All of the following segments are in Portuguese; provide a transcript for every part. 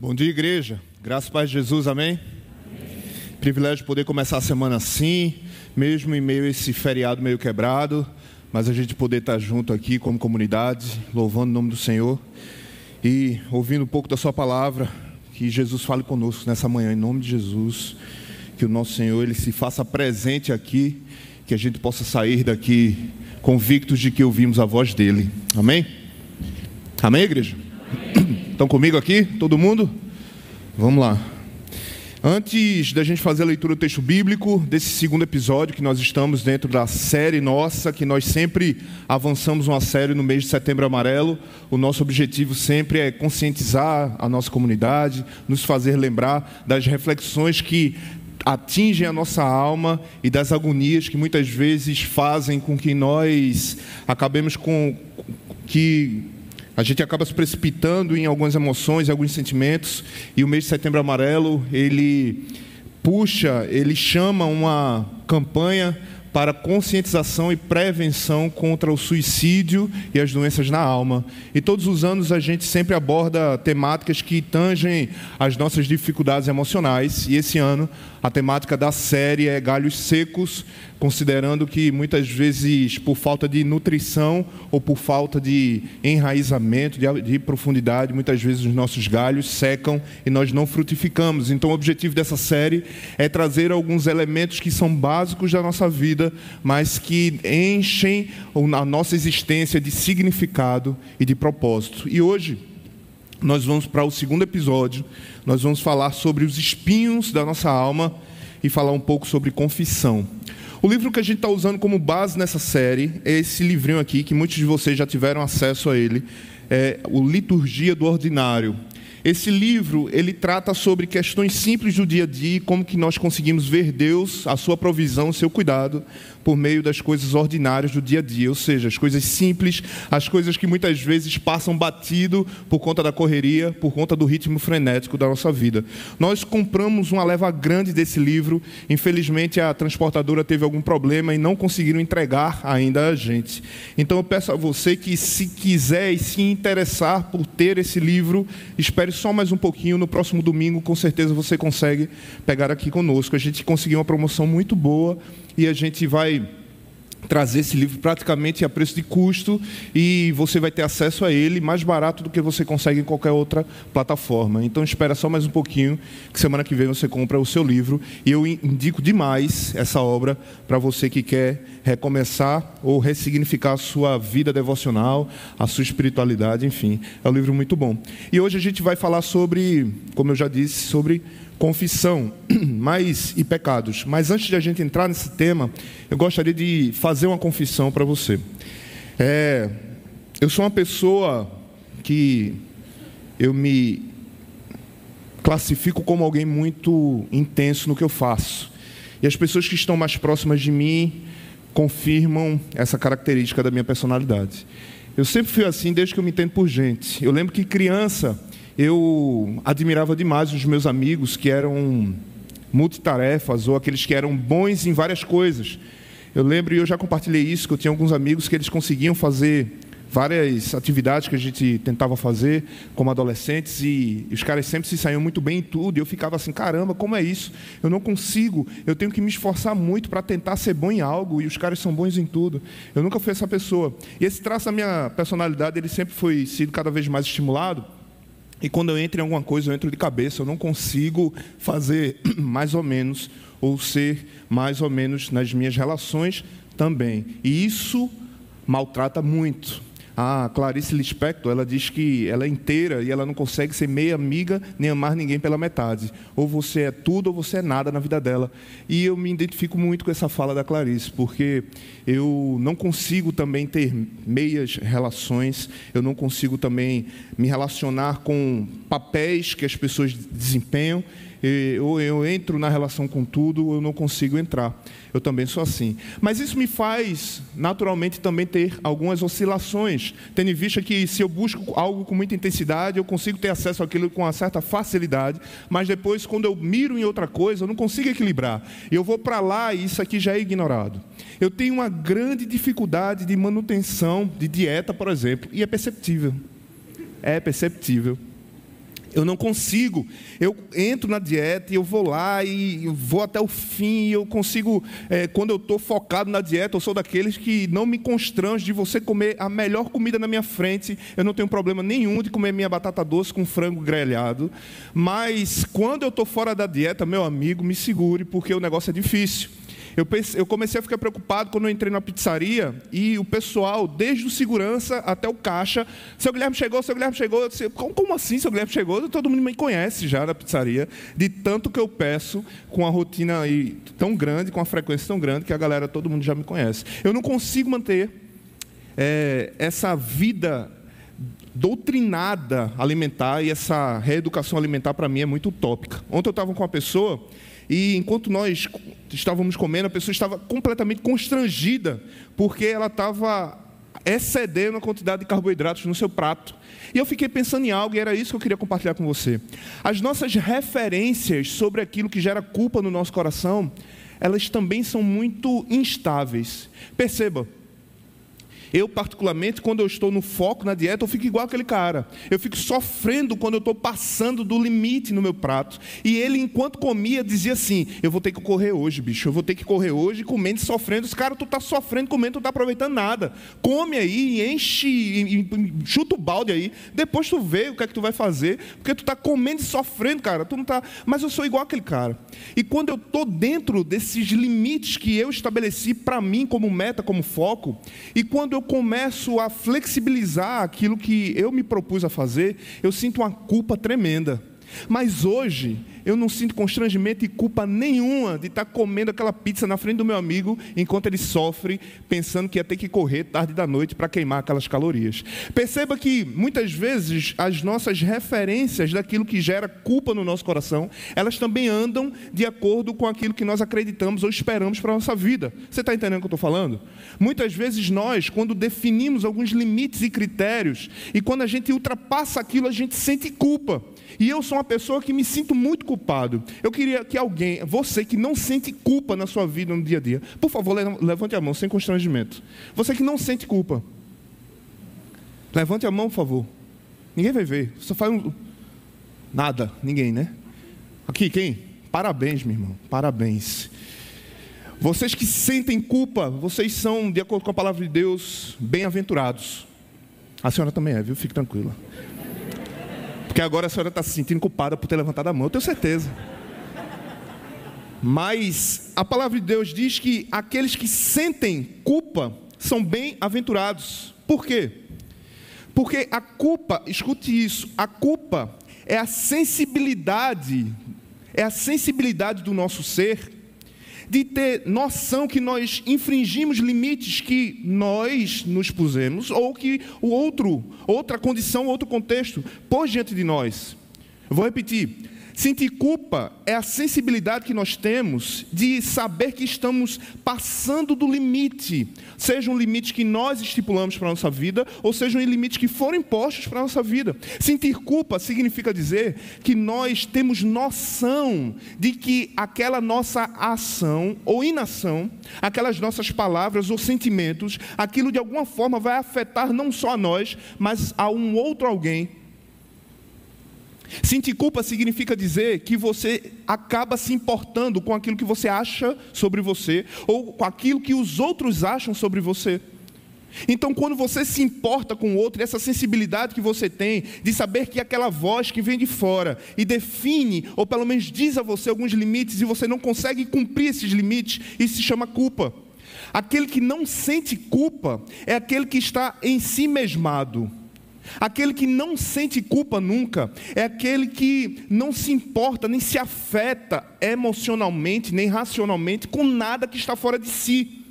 Bom dia, igreja. Graças a Jesus, amém? amém? Privilégio de poder começar a semana assim, mesmo em meio a esse feriado meio quebrado, mas a gente poder estar junto aqui como comunidade, louvando o nome do Senhor e ouvindo um pouco da Sua palavra. Que Jesus fale conosco nessa manhã, em nome de Jesus. Que o nosso Senhor ele se faça presente aqui, que a gente possa sair daqui convictos de que ouvimos a voz dele. Amém? Amém, igreja? Estão comigo aqui? Todo mundo? Vamos lá. Antes da gente fazer a leitura do texto bíblico, desse segundo episódio que nós estamos dentro da série nossa, que nós sempre avançamos uma série no mês de setembro amarelo, o nosso objetivo sempre é conscientizar a nossa comunidade, nos fazer lembrar das reflexões que atingem a nossa alma e das agonias que muitas vezes fazem com que nós acabemos com que a gente acaba se precipitando em algumas emoções, em alguns sentimentos, e o mês de setembro amarelo, ele puxa, ele chama uma campanha para conscientização e prevenção contra o suicídio e as doenças na alma. E todos os anos a gente sempre aborda temáticas que tangem as nossas dificuldades emocionais, e esse ano a temática da série é galhos secos, considerando que muitas vezes por falta de nutrição ou por falta de enraizamento, de, de, profundidade, muitas vezes os nossos galhos secam e nós não frutificamos. Então, o objetivo dessa série é trazer alguns elementos que são básicos da nossa vida, mas que enchem a nossa existência de significado e de propósito. E hoje nós vamos para o segundo episódio, nós vamos falar sobre os espinhos da nossa alma e falar um pouco sobre confissão. O livro que a gente está usando como base nessa série é esse livrinho aqui, que muitos de vocês já tiveram acesso a ele, é o Liturgia do Ordinário. Esse livro, ele trata sobre questões simples do dia a dia, como que nós conseguimos ver Deus, a sua provisão, o seu cuidado, por meio das coisas ordinárias do dia a dia, ou seja, as coisas simples, as coisas que muitas vezes passam batido por conta da correria, por conta do ritmo frenético da nossa vida. Nós compramos uma leva grande desse livro, infelizmente a transportadora teve algum problema e não conseguiram entregar ainda a gente. Então eu peço a você que, se quiser e se interessar por ter esse livro, espere só mais um pouquinho, no próximo domingo, com certeza você consegue pegar aqui conosco. A gente conseguiu uma promoção muito boa e a gente vai trazer esse livro praticamente a preço de custo e você vai ter acesso a ele mais barato do que você consegue em qualquer outra plataforma. Então espera só mais um pouquinho, que semana que vem você compra o seu livro e eu indico demais essa obra para você que quer recomeçar ou ressignificar a sua vida devocional, a sua espiritualidade, enfim. É um livro muito bom. E hoje a gente vai falar sobre, como eu já disse, sobre confissão mas, e pecados. Mas antes de a gente entrar nesse tema, eu gostaria de fazer uma confissão para você. É, eu sou uma pessoa que eu me classifico como alguém muito intenso no que eu faço. E as pessoas que estão mais próximas de mim confirmam essa característica da minha personalidade. Eu sempre fui assim desde que eu me entendo por gente. Eu lembro que criança eu admirava demais os meus amigos que eram multitarefas ou aqueles que eram bons em várias coisas. Eu lembro, e eu já compartilhei isso, que eu tinha alguns amigos que eles conseguiam fazer várias atividades que a gente tentava fazer como adolescentes e os caras sempre se saíam muito bem em tudo e eu ficava assim, caramba, como é isso? Eu não consigo, eu tenho que me esforçar muito para tentar ser bom em algo e os caras são bons em tudo. Eu nunca fui essa pessoa. E esse traço da minha personalidade, ele sempre foi sido cada vez mais estimulado e quando eu entro em alguma coisa, eu entro de cabeça, eu não consigo fazer mais ou menos, ou ser mais ou menos nas minhas relações também. E isso maltrata muito. A Clarice Lispector, ela diz que ela é inteira e ela não consegue ser meia amiga nem amar ninguém pela metade. Ou você é tudo ou você é nada na vida dela. E eu me identifico muito com essa fala da Clarice, porque eu não consigo também ter meias relações, eu não consigo também me relacionar com papéis que as pessoas desempenham ou eu entro na relação com tudo, eu não consigo entrar. Eu também sou assim. Mas isso me faz, naturalmente, também ter algumas oscilações, tendo em vista que se eu busco algo com muita intensidade, eu consigo ter acesso àquilo com uma certa facilidade, mas depois, quando eu miro em outra coisa, eu não consigo equilibrar. Eu vou para lá e isso aqui já é ignorado. Eu tenho uma grande dificuldade de manutenção de dieta, por exemplo, e é perceptível. É perceptível. Eu não consigo. Eu entro na dieta e eu vou lá e vou até o fim. Eu consigo, é, quando eu estou focado na dieta, eu sou daqueles que não me constrange de você comer a melhor comida na minha frente. Eu não tenho problema nenhum de comer minha batata doce com frango grelhado. Mas quando eu estou fora da dieta, meu amigo, me segure, porque o negócio é difícil. Eu, eu comecei a ficar preocupado quando eu entrei na pizzaria e o pessoal, desde o segurança até o caixa, seu Guilherme chegou, seu Guilherme chegou. Eu disse, como, como assim, seu Guilherme chegou? Todo mundo me conhece já na pizzaria, de tanto que eu peço, com a rotina aí tão grande, com a frequência tão grande, que a galera, todo mundo já me conhece. Eu não consigo manter é, essa vida doutrinada alimentar e essa reeducação alimentar para mim é muito utópica. Ontem eu estava com uma pessoa e enquanto nós estávamos comendo, a pessoa estava completamente constrangida, porque ela estava excedendo a quantidade de carboidratos no seu prato. E eu fiquei pensando em algo e era isso que eu queria compartilhar com você. As nossas referências sobre aquilo que gera culpa no nosso coração, elas também são muito instáveis. Perceba, eu, particularmente, quando eu estou no foco na dieta, eu fico igual aquele cara. Eu fico sofrendo quando eu estou passando do limite no meu prato. E ele, enquanto comia, dizia assim: Eu vou ter que correr hoje, bicho. Eu vou ter que correr hoje, comendo e sofrendo. Os cara, tu está sofrendo, comendo, tu está aproveitando nada. Come aí, enche, chuta o balde aí. Depois tu vê o que é que tu vai fazer. Porque tu está comendo e sofrendo, cara. Tu não tá... Mas eu sou igual aquele cara. E quando eu estou dentro desses limites que eu estabeleci para mim como meta, como foco, e quando eu começo a flexibilizar aquilo que eu me propus a fazer, eu sinto uma culpa tremenda. Mas hoje eu não sinto constrangimento e culpa nenhuma de estar comendo aquela pizza na frente do meu amigo enquanto ele sofre, pensando que ia ter que correr tarde da noite para queimar aquelas calorias. Perceba que muitas vezes as nossas referências daquilo que gera culpa no nosso coração, elas também andam de acordo com aquilo que nós acreditamos ou esperamos para a nossa vida. Você está entendendo o que eu estou falando? Muitas vezes nós, quando definimos alguns limites e critérios, e quando a gente ultrapassa aquilo, a gente sente culpa. E eu sou uma pessoa que me sinto muito culpado. Eu queria que alguém, você que não sente culpa na sua vida no dia a dia, por favor, levante a mão sem constrangimento. Você que não sente culpa. Levante a mão, por favor. Ninguém vai ver. Só faz um. Nada, ninguém, né? Aqui, quem? Parabéns, meu irmão. Parabéns. Vocês que sentem culpa, vocês são, de acordo com a palavra de Deus, bem-aventurados. A senhora também é, viu? Fique tranquila. Porque agora a senhora está se sentindo culpada por ter levantado a mão, eu tenho certeza. Mas a palavra de Deus diz que aqueles que sentem culpa são bem-aventurados. Por quê? Porque a culpa, escute isso, a culpa é a sensibilidade, é a sensibilidade do nosso ser de ter noção que nós infringimos limites que nós nos pusemos ou que o outro, outra condição, outro contexto pôs diante de nós. Vou repetir. Sentir culpa é a sensibilidade que nós temos de saber que estamos passando do limite, seja um limite que nós estipulamos para a nossa vida, ou seja um limite que foram impostos para a nossa vida. Sentir culpa significa dizer que nós temos noção de que aquela nossa ação ou inação, aquelas nossas palavras ou sentimentos, aquilo de alguma forma vai afetar não só a nós, mas a um outro alguém Sentir culpa significa dizer que você acaba se importando com aquilo que você acha sobre você ou com aquilo que os outros acham sobre você. Então, quando você se importa com o outro, essa sensibilidade que você tem de saber que aquela voz que vem de fora e define, ou pelo menos diz a você alguns limites e você não consegue cumprir esses limites, isso se chama culpa. Aquele que não sente culpa é aquele que está em si mesmado. Aquele que não sente culpa nunca é aquele que não se importa, nem se afeta emocionalmente, nem racionalmente com nada que está fora de si.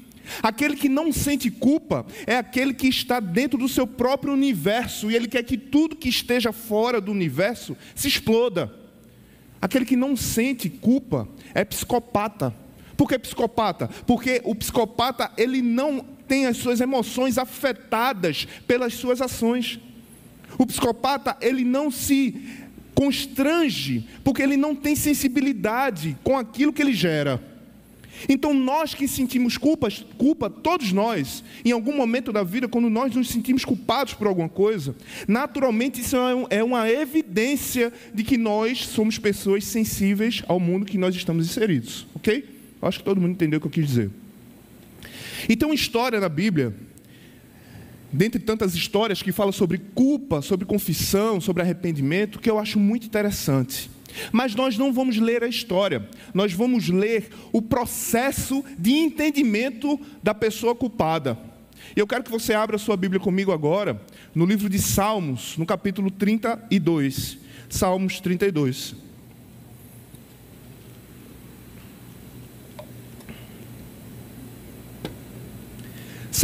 Aquele que não sente culpa é aquele que está dentro do seu próprio universo e ele quer que tudo que esteja fora do universo se exploda. Aquele que não sente culpa é psicopata. Por que psicopata? Porque o psicopata ele não tem as suas emoções afetadas pelas suas ações. O psicopata, ele não se constrange, porque ele não tem sensibilidade com aquilo que ele gera. Então, nós que sentimos culpa, culpa, todos nós, em algum momento da vida, quando nós nos sentimos culpados por alguma coisa, naturalmente isso é, é uma evidência de que nós somos pessoas sensíveis ao mundo que nós estamos inseridos, ok? Acho que todo mundo entendeu o que eu quis dizer. E uma história na Bíblia, dentre tantas histórias que fala sobre culpa, sobre confissão, sobre arrependimento, que eu acho muito interessante. Mas nós não vamos ler a história, nós vamos ler o processo de entendimento da pessoa culpada. E eu quero que você abra sua Bíblia comigo agora, no livro de Salmos, no capítulo 32. Salmos 32.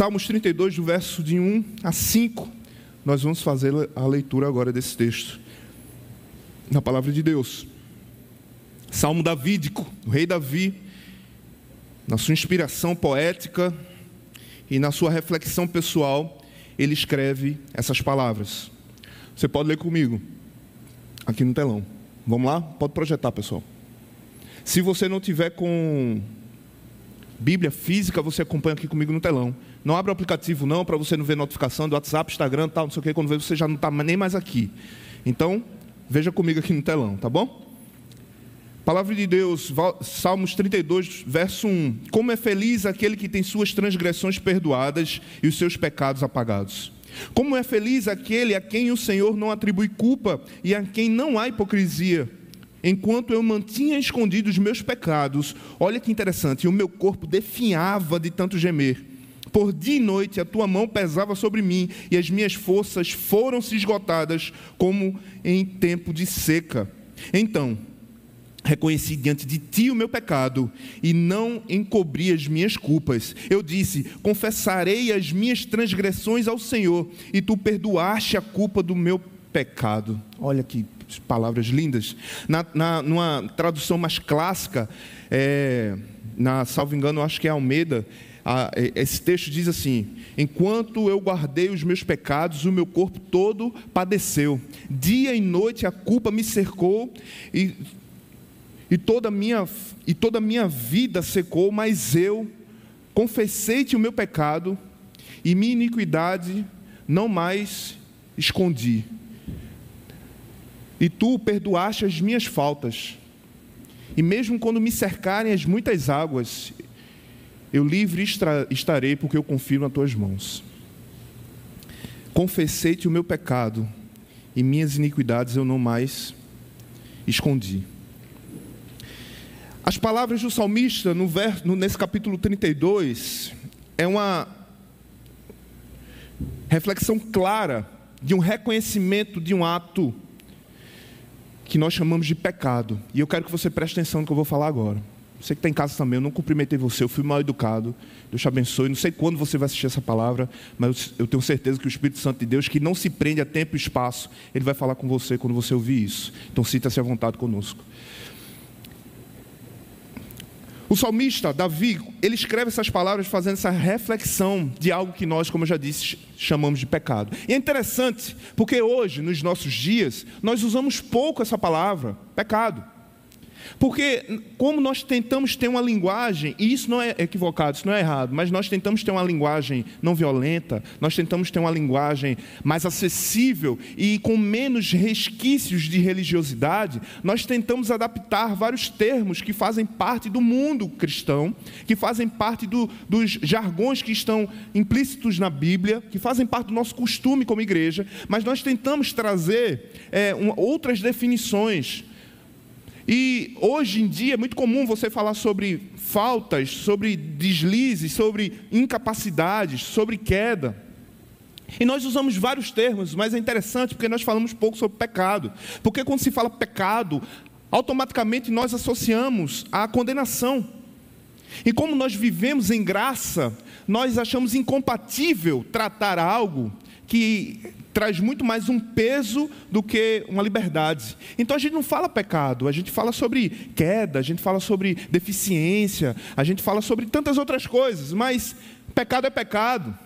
Salmos 32, do verso de 1 a 5. Nós vamos fazer a leitura agora desse texto na palavra de Deus. Salmo davídico, o rei Davi, na sua inspiração poética e na sua reflexão pessoal, ele escreve essas palavras. Você pode ler comigo, aqui no telão. Vamos lá? Pode projetar, pessoal. Se você não tiver com Bíblia física, você acompanha aqui comigo no telão. Não abre o aplicativo não, para você não ver notificação do WhatsApp, Instagram, tal, não sei o que, quando vê você já não está nem mais aqui. Então, Veja comigo aqui no telão, tá bom? Palavra de Deus, Salmos 32, verso 1. Como é feliz aquele que tem suas transgressões perdoadas e os seus pecados apagados. Como é feliz aquele a quem o Senhor não atribui culpa e a quem não há hipocrisia. Enquanto eu mantinha escondidos os meus pecados, olha que interessante, o meu corpo definhava de tanto gemer. Por dia e noite a tua mão pesava sobre mim e as minhas forças foram se esgotadas como em tempo de seca. Então, reconheci diante de ti o meu pecado e não encobri as minhas culpas. Eu disse: Confessarei as minhas transgressões ao Senhor, e tu perdoaste a culpa do meu pecado. Olha que palavras lindas. Na, na, numa tradução mais clássica, é, na salvo engano, acho que é Almeida esse texto diz assim: Enquanto eu guardei os meus pecados, o meu corpo todo padeceu. Dia e noite a culpa me cercou e, e, toda, minha, e toda a minha vida secou, mas eu confessei-te o meu pecado e minha iniquidade não mais escondi. E tu perdoaste as minhas faltas. E mesmo quando me cercarem as muitas águas, eu livre estarei, porque eu confio nas tuas mãos. Confessei-te o meu pecado, e minhas iniquidades eu não mais escondi. As palavras do salmista, no verso, nesse capítulo 32, é uma reflexão clara de um reconhecimento de um ato que nós chamamos de pecado. E eu quero que você preste atenção no que eu vou falar agora. Você que está em casa também, eu não cumprimentei você, eu fui mal educado. Deus te abençoe. Não sei quando você vai assistir essa palavra, mas eu tenho certeza que o Espírito Santo de Deus, que não se prende a tempo e espaço, ele vai falar com você quando você ouvir isso. Então sinta-se à vontade conosco. O salmista Davi, ele escreve essas palavras fazendo essa reflexão de algo que nós, como eu já disse, chamamos de pecado. E é interessante, porque hoje, nos nossos dias, nós usamos pouco essa palavra, pecado. Porque, como nós tentamos ter uma linguagem, e isso não é equivocado, isso não é errado, mas nós tentamos ter uma linguagem não violenta, nós tentamos ter uma linguagem mais acessível e com menos resquícios de religiosidade, nós tentamos adaptar vários termos que fazem parte do mundo cristão, que fazem parte do, dos jargões que estão implícitos na Bíblia, que fazem parte do nosso costume como igreja, mas nós tentamos trazer é, um, outras definições e hoje em dia é muito comum você falar sobre faltas, sobre deslizes, sobre incapacidades, sobre queda. E nós usamos vários termos, mas é interessante porque nós falamos pouco sobre pecado. Porque quando se fala pecado, automaticamente nós associamos à condenação. E como nós vivemos em graça, nós achamos incompatível tratar algo que traz muito mais um peso do que uma liberdade. Então a gente não fala pecado, a gente fala sobre queda, a gente fala sobre deficiência, a gente fala sobre tantas outras coisas, mas pecado é pecado.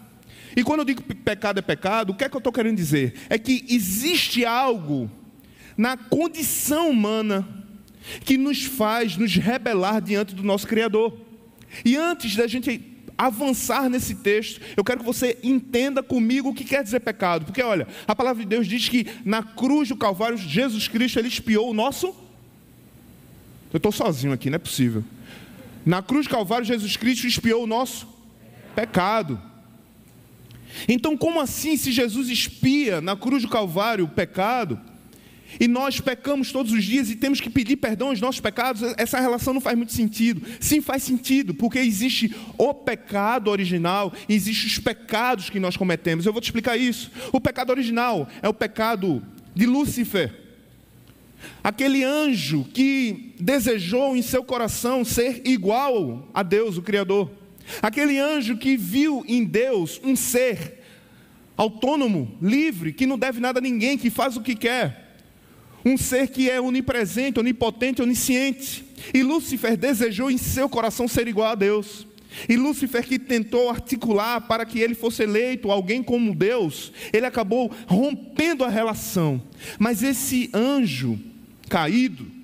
E quando eu digo pecado é pecado, o que é que eu estou querendo dizer? É que existe algo na condição humana que nos faz nos rebelar diante do nosso Criador. E antes da gente avançar nesse texto, eu quero que você entenda comigo o que quer dizer pecado. Porque olha, a palavra de Deus diz que na cruz do Calvário, Jesus Cristo, ele expiou o nosso. Eu estou sozinho aqui, não é possível. Na cruz do Calvário, Jesus Cristo expiou o nosso pecado. Então, como assim, se Jesus expia na cruz do Calvário o pecado, e nós pecamos todos os dias e temos que pedir perdão aos nossos pecados, essa relação não faz muito sentido. Sim, faz sentido, porque existe o pecado original e existem os pecados que nós cometemos. Eu vou te explicar isso. O pecado original é o pecado de Lúcifer. Aquele anjo que desejou em seu coração ser igual a Deus, o Criador. Aquele anjo que viu em Deus um ser autônomo, livre, que não deve nada a ninguém, que faz o que quer. Um ser que é onipresente, onipotente, onisciente. E Lúcifer desejou em seu coração ser igual a Deus. E Lúcifer, que tentou articular para que ele fosse eleito alguém como Deus, ele acabou rompendo a relação. Mas esse anjo caído,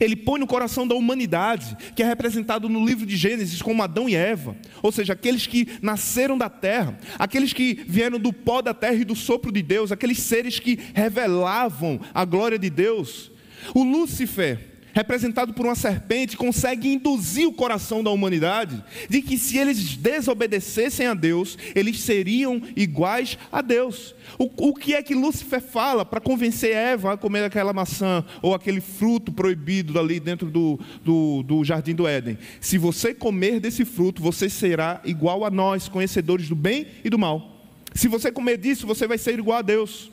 ele põe no coração da humanidade, que é representado no livro de Gênesis como Adão e Eva, ou seja, aqueles que nasceram da terra, aqueles que vieram do pó da terra e do sopro de Deus, aqueles seres que revelavam a glória de Deus. O Lúcifer, representado por uma serpente, consegue induzir o coração da humanidade de que se eles desobedecessem a Deus, eles seriam iguais a Deus. O, o que é que Lúcifer fala para convencer Eva a comer aquela maçã ou aquele fruto proibido ali dentro do, do, do jardim do Éden? Se você comer desse fruto, você será igual a nós, conhecedores do bem e do mal. Se você comer disso, você vai ser igual a Deus.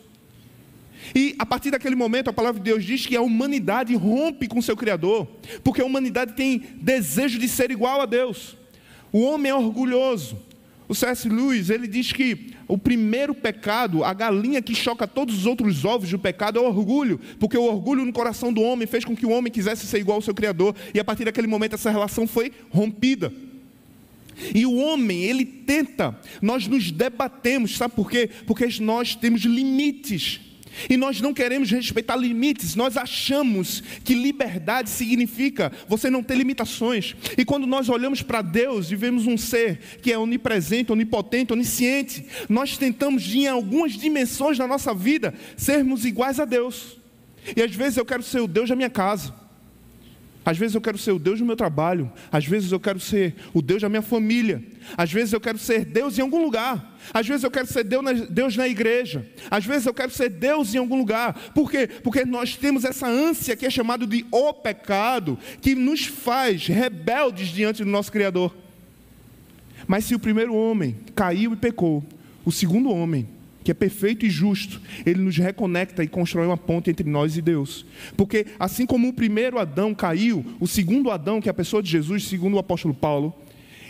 E a partir daquele momento, a palavra de Deus diz que a humanidade rompe com seu Criador, porque a humanidade tem desejo de ser igual a Deus. O homem é orgulhoso. O C.S. Lewis, ele diz que o primeiro pecado, a galinha que choca todos os outros ovos do pecado é o orgulho, porque o orgulho no coração do homem fez com que o homem quisesse ser igual ao seu Criador, e a partir daquele momento essa relação foi rompida. E o homem, ele tenta, nós nos debatemos, sabe por quê? Porque nós temos limites. E nós não queremos respeitar limites, nós achamos que liberdade significa você não ter limitações. E quando nós olhamos para Deus e vemos um ser que é onipresente, onipotente, onisciente, nós tentamos, em algumas dimensões da nossa vida, sermos iguais a Deus. E às vezes eu quero ser o Deus da minha casa. Às vezes eu quero ser o Deus do meu trabalho, às vezes eu quero ser o Deus da minha família, às vezes eu quero ser Deus em algum lugar, às vezes eu quero ser Deus na, Deus na igreja, às vezes eu quero ser Deus em algum lugar. Por quê? Porque nós temos essa ânsia que é chamado de o pecado, que nos faz rebeldes diante do nosso Criador. Mas se o primeiro homem caiu e pecou, o segundo homem que é perfeito e justo, ele nos reconecta e constrói uma ponte entre nós e Deus. Porque assim como o primeiro Adão caiu, o segundo Adão, que é a pessoa de Jesus, segundo o apóstolo Paulo,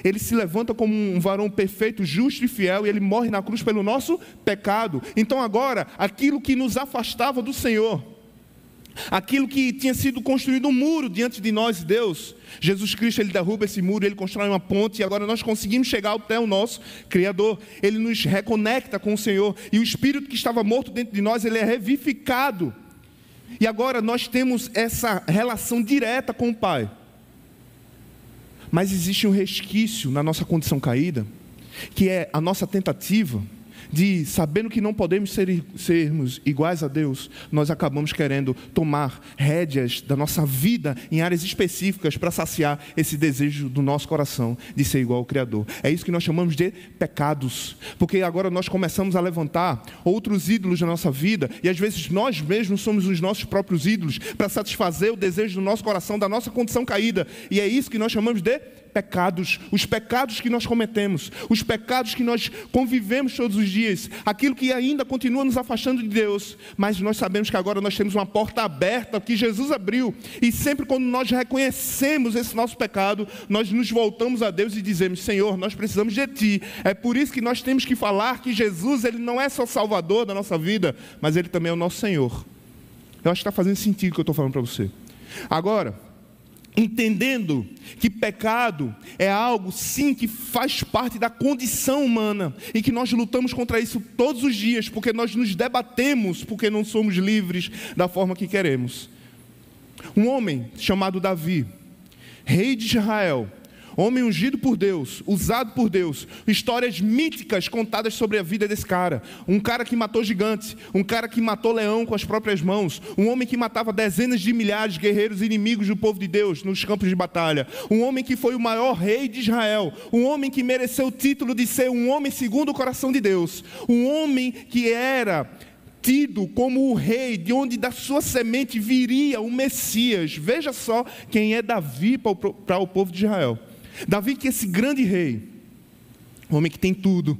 ele se levanta como um varão perfeito, justo e fiel, e ele morre na cruz pelo nosso pecado. Então agora, aquilo que nos afastava do Senhor, aquilo que tinha sido construído um muro diante de nós, Deus, Jesus Cristo ele derruba esse muro, ele constrói uma ponte e agora nós conseguimos chegar até o nosso Criador. Ele nos reconecta com o Senhor e o Espírito que estava morto dentro de nós ele é revivificado. E agora nós temos essa relação direta com o Pai. Mas existe um resquício na nossa condição caída, que é a nossa tentativa de sabendo que não podemos ser, sermos iguais a Deus, nós acabamos querendo tomar rédeas da nossa vida em áreas específicas para saciar esse desejo do nosso coração de ser igual ao Criador. É isso que nós chamamos de pecados, porque agora nós começamos a levantar outros ídolos na nossa vida e às vezes nós mesmos somos os nossos próprios ídolos para satisfazer o desejo do nosso coração, da nossa condição caída, e é isso que nós chamamos de pecados, os pecados que nós cometemos, os pecados que nós convivemos todos os dias, aquilo que ainda continua nos afastando de Deus, mas nós sabemos que agora nós temos uma porta aberta que Jesus abriu, e sempre quando nós reconhecemos esse nosso pecado, nós nos voltamos a Deus e dizemos: Senhor, nós precisamos de Ti. É por isso que nós temos que falar que Jesus, Ele não é só Salvador da nossa vida, mas Ele também é o nosso Senhor. Eu acho que está fazendo sentido o que eu estou falando para você. Agora, entendendo que pecado é algo sim que faz parte da condição humana e que nós lutamos contra isso todos os dias, porque nós nos debatemos porque não somos livres da forma que queremos. Um homem chamado Davi, rei de Israel, Homem ungido por Deus, usado por Deus. Histórias míticas contadas sobre a vida desse cara. Um cara que matou gigante, um cara que matou leão com as próprias mãos, um homem que matava dezenas de milhares de guerreiros inimigos do povo de Deus nos campos de batalha. Um homem que foi o maior rei de Israel, um homem que mereceu o título de ser um homem segundo o coração de Deus. Um homem que era tido como o rei, de onde da sua semente viria o Messias. Veja só quem é Davi para o povo de Israel. Davi, que é esse grande rei, um homem que tem tudo,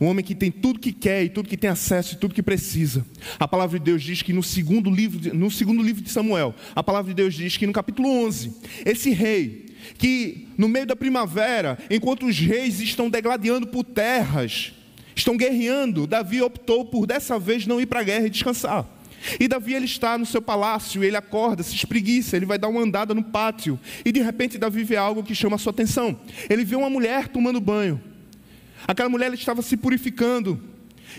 um homem que tem tudo que quer e tudo que tem acesso e tudo que precisa. A palavra de Deus diz que no segundo livro, no segundo livro de Samuel, a palavra de Deus diz que no capítulo 11, esse rei que no meio da primavera, enquanto os reis estão degladiando por terras, estão guerreando, Davi optou por dessa vez não ir para a guerra e descansar. E Davi ele está no seu palácio, ele acorda, se espreguiça, ele vai dar uma andada no pátio, e de repente Davi vê algo que chama a sua atenção. Ele vê uma mulher tomando banho. Aquela mulher estava se purificando.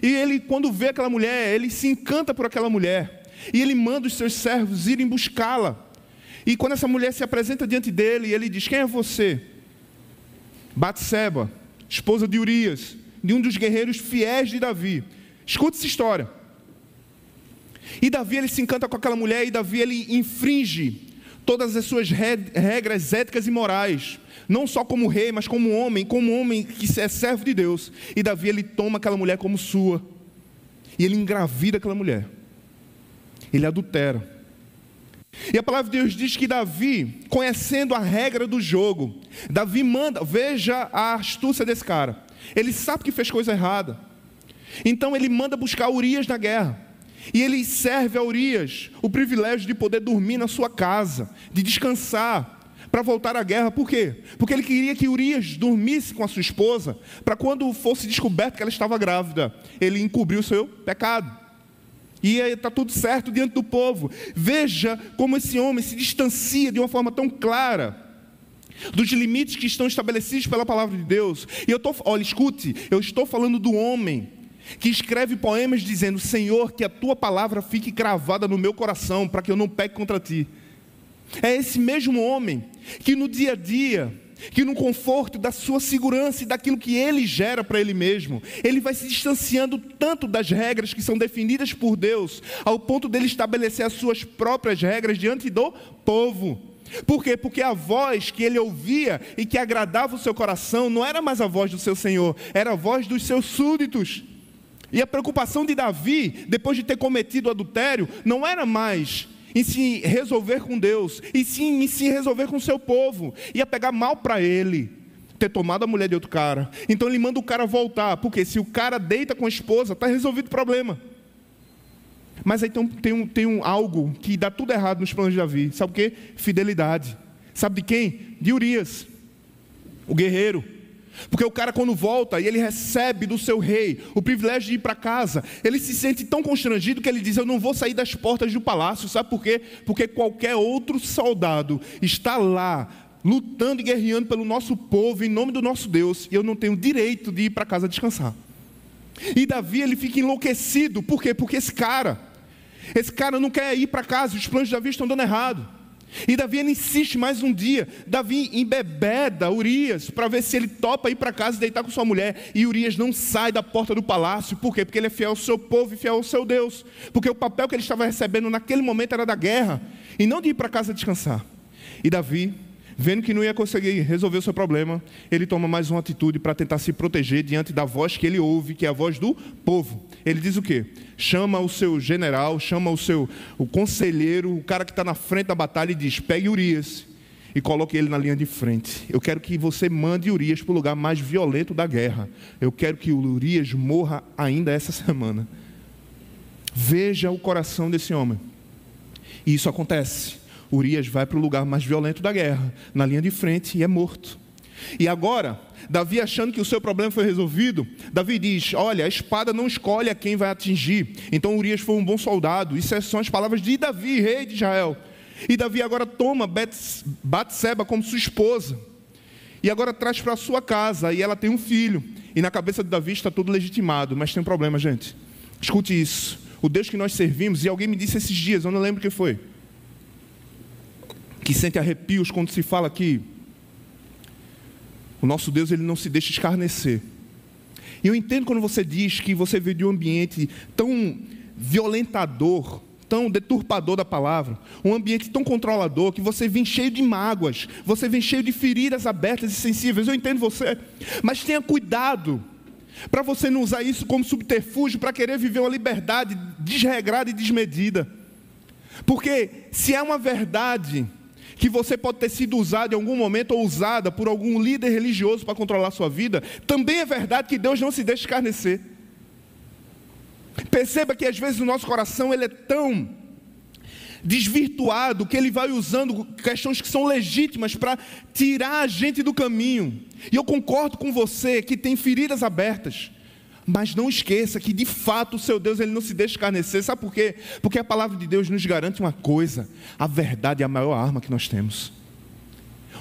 E ele, quando vê aquela mulher, ele se encanta por aquela mulher. E ele manda os seus servos irem buscá-la. E quando essa mulher se apresenta diante dele, ele diz: Quem é você? Batseba, esposa de Urias, de um dos guerreiros fiéis de Davi. Escute essa história. E Davi ele se encanta com aquela mulher e Davi ele infringe todas as suas regras éticas e morais, não só como rei, mas como homem, como homem que é servo de Deus. E Davi ele toma aquela mulher como sua. E ele engravida aquela mulher. Ele adultera. E a palavra de Deus diz que Davi, conhecendo a regra do jogo, Davi manda, veja a astúcia desse cara. Ele sabe que fez coisa errada. Então ele manda buscar Urias na guerra. E ele serve a Urias o privilégio de poder dormir na sua casa, de descansar, para voltar à guerra. Por quê? Porque ele queria que Urias dormisse com a sua esposa, para quando fosse descoberto que ela estava grávida, ele encobriu o seu pecado. E está tudo certo diante do povo. Veja como esse homem se distancia de uma forma tão clara dos limites que estão estabelecidos pela palavra de Deus. E eu estou, olha, escute, eu estou falando do homem que escreve poemas dizendo: Senhor, que a tua palavra fique cravada no meu coração, para que eu não peque contra ti. É esse mesmo homem que no dia a dia, que no conforto da sua segurança e daquilo que ele gera para ele mesmo, ele vai se distanciando tanto das regras que são definidas por Deus, ao ponto dele estabelecer as suas próprias regras diante do povo. Por quê? Porque a voz que ele ouvia e que agradava o seu coração não era mais a voz do seu Senhor, era a voz dos seus súditos. E a preocupação de Davi, depois de ter cometido adultério, não era mais em se resolver com Deus, e sim em se resolver com o seu povo. Ia pegar mal para ele ter tomado a mulher de outro cara. Então ele manda o cara voltar, porque se o cara deita com a esposa, está resolvido o problema. Mas aí tem, tem, um, tem um, algo que dá tudo errado nos planos de Davi. Sabe o que? Fidelidade. Sabe de quem? De Urias, o guerreiro. Porque o cara, quando volta e ele recebe do seu rei o privilégio de ir para casa, ele se sente tão constrangido que ele diz: Eu não vou sair das portas do palácio. Sabe por quê? Porque qualquer outro soldado está lá, lutando e guerreando pelo nosso povo, em nome do nosso Deus, e eu não tenho direito de ir para casa descansar. E Davi ele fica enlouquecido, por quê? Porque esse cara, esse cara não quer ir para casa, os planos de Davi estão dando errado. E Davi insiste mais um dia. Davi embebeda Urias para ver se ele topa ir para casa e deitar com sua mulher. E Urias não sai da porta do palácio. Por quê? Porque ele é fiel ao seu povo e fiel ao seu Deus. Porque o papel que ele estava recebendo naquele momento era da guerra e não de ir para casa descansar. E Davi Vendo que não ia conseguir resolver o seu problema, ele toma mais uma atitude para tentar se proteger diante da voz que ele ouve, que é a voz do povo. Ele diz o quê? Chama o seu general, chama o seu o conselheiro, o cara que está na frente da batalha e diz: pegue Urias e coloque ele na linha de frente. Eu quero que você mande Urias para o lugar mais violento da guerra. Eu quero que Urias morra ainda essa semana. Veja o coração desse homem. E isso acontece. Urias vai para o lugar mais violento da guerra, na linha de frente, e é morto. E agora, Davi achando que o seu problema foi resolvido, Davi diz: Olha, a espada não escolhe a quem vai atingir. Então Urias foi um bom soldado. Isso são as palavras de Davi, rei de Israel. E Davi agora toma Batseba como sua esposa. E agora traz para sua casa. E ela tem um filho. E na cabeça de Davi está tudo legitimado. Mas tem um problema, gente. Escute isso. O Deus que nós servimos, e alguém me disse esses dias, eu não lembro o que foi que sente arrepios quando se fala que O nosso Deus ele não se deixa escarnecer. E eu entendo quando você diz que você veio de um ambiente tão violentador, tão deturpador da palavra, um ambiente tão controlador, que você vem cheio de mágoas, você vem cheio de feridas abertas e sensíveis. Eu entendo você, mas tenha cuidado para você não usar isso como subterfúgio para querer viver uma liberdade desregrada e desmedida. Porque se é uma verdade que você pode ter sido usado em algum momento ou usada por algum líder religioso para controlar a sua vida, também é verdade que Deus não se deixa escarnecer. Perceba que às vezes o nosso coração ele é tão desvirtuado que ele vai usando questões que são legítimas para tirar a gente do caminho. E eu concordo com você que tem feridas abertas. Mas não esqueça que de fato o seu Deus ele não se deixa escarnecer. Sabe por quê? Porque a palavra de Deus nos garante uma coisa: a verdade é a maior arma que nós temos.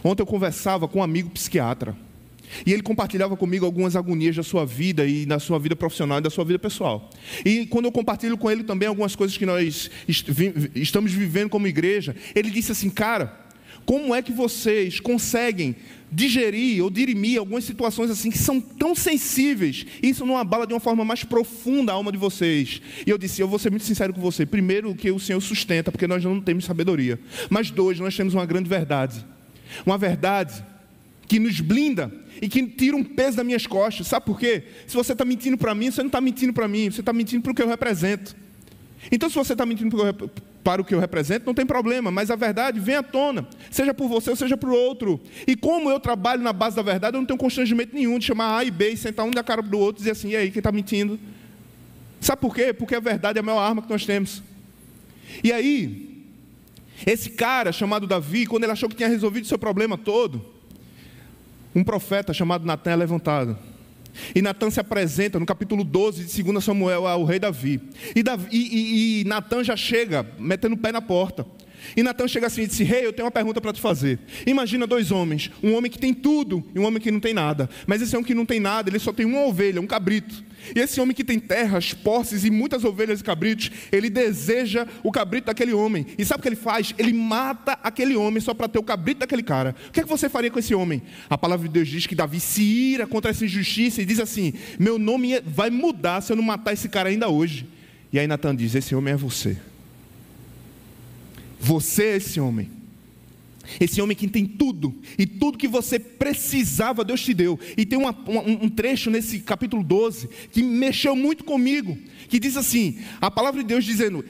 Ontem eu conversava com um amigo psiquiatra. E ele compartilhava comigo algumas agonias da sua vida e da sua vida profissional e da sua vida pessoal. E quando eu compartilho com ele também algumas coisas que nós estamos vivendo como igreja, ele disse assim: Cara, como é que vocês conseguem digerir ou dirimir algumas situações assim que são tão sensíveis? Isso não abala de uma forma mais profunda a alma de vocês. E eu disse: Eu vou ser muito sincero com você. Primeiro, que o Senhor sustenta, porque nós não temos sabedoria. Mas dois, nós temos uma grande verdade. Uma verdade que nos blinda e que tira um peso das minhas costas. Sabe por quê? Se você está mentindo para mim, você não está mentindo para mim, você está mentindo para o que eu represento. Então, se você está mentindo para o que eu represento, não tem problema, mas a verdade vem à tona, seja por você ou seja por outro. E como eu trabalho na base da verdade, eu não tenho constrangimento nenhum de chamar A e B e sentar um na cara do outro e dizer assim: e aí, quem está mentindo? Sabe por quê? Porque a verdade é a maior arma que nós temos. E aí, esse cara chamado Davi, quando ele achou que tinha resolvido o seu problema todo, um profeta chamado Natan é levantado. E Natan se apresenta no capítulo 12 de 2 Samuel ao rei Davi. E, Davi, e, e, e Natan já chega metendo o pé na porta. E Natan chega assim e disse: Rei, hey, eu tenho uma pergunta para te fazer. Imagina dois homens, um homem que tem tudo e um homem que não tem nada. Mas esse homem que não tem nada, ele só tem uma ovelha, um cabrito. E esse homem que tem terras, posses e muitas ovelhas e cabritos, ele deseja o cabrito daquele homem. E sabe o que ele faz? Ele mata aquele homem só para ter o cabrito daquele cara. O que, é que você faria com esse homem? A palavra de Deus diz que Davi se ira contra essa injustiça e diz assim: Meu nome vai mudar se eu não matar esse cara ainda hoje. E aí Natan diz: Esse homem é você. Você é esse homem. Esse homem que tem tudo, e tudo que você precisava, Deus te deu. E tem uma, um, um trecho nesse capítulo 12 que mexeu muito comigo, que diz assim: a palavra de Deus dizendo,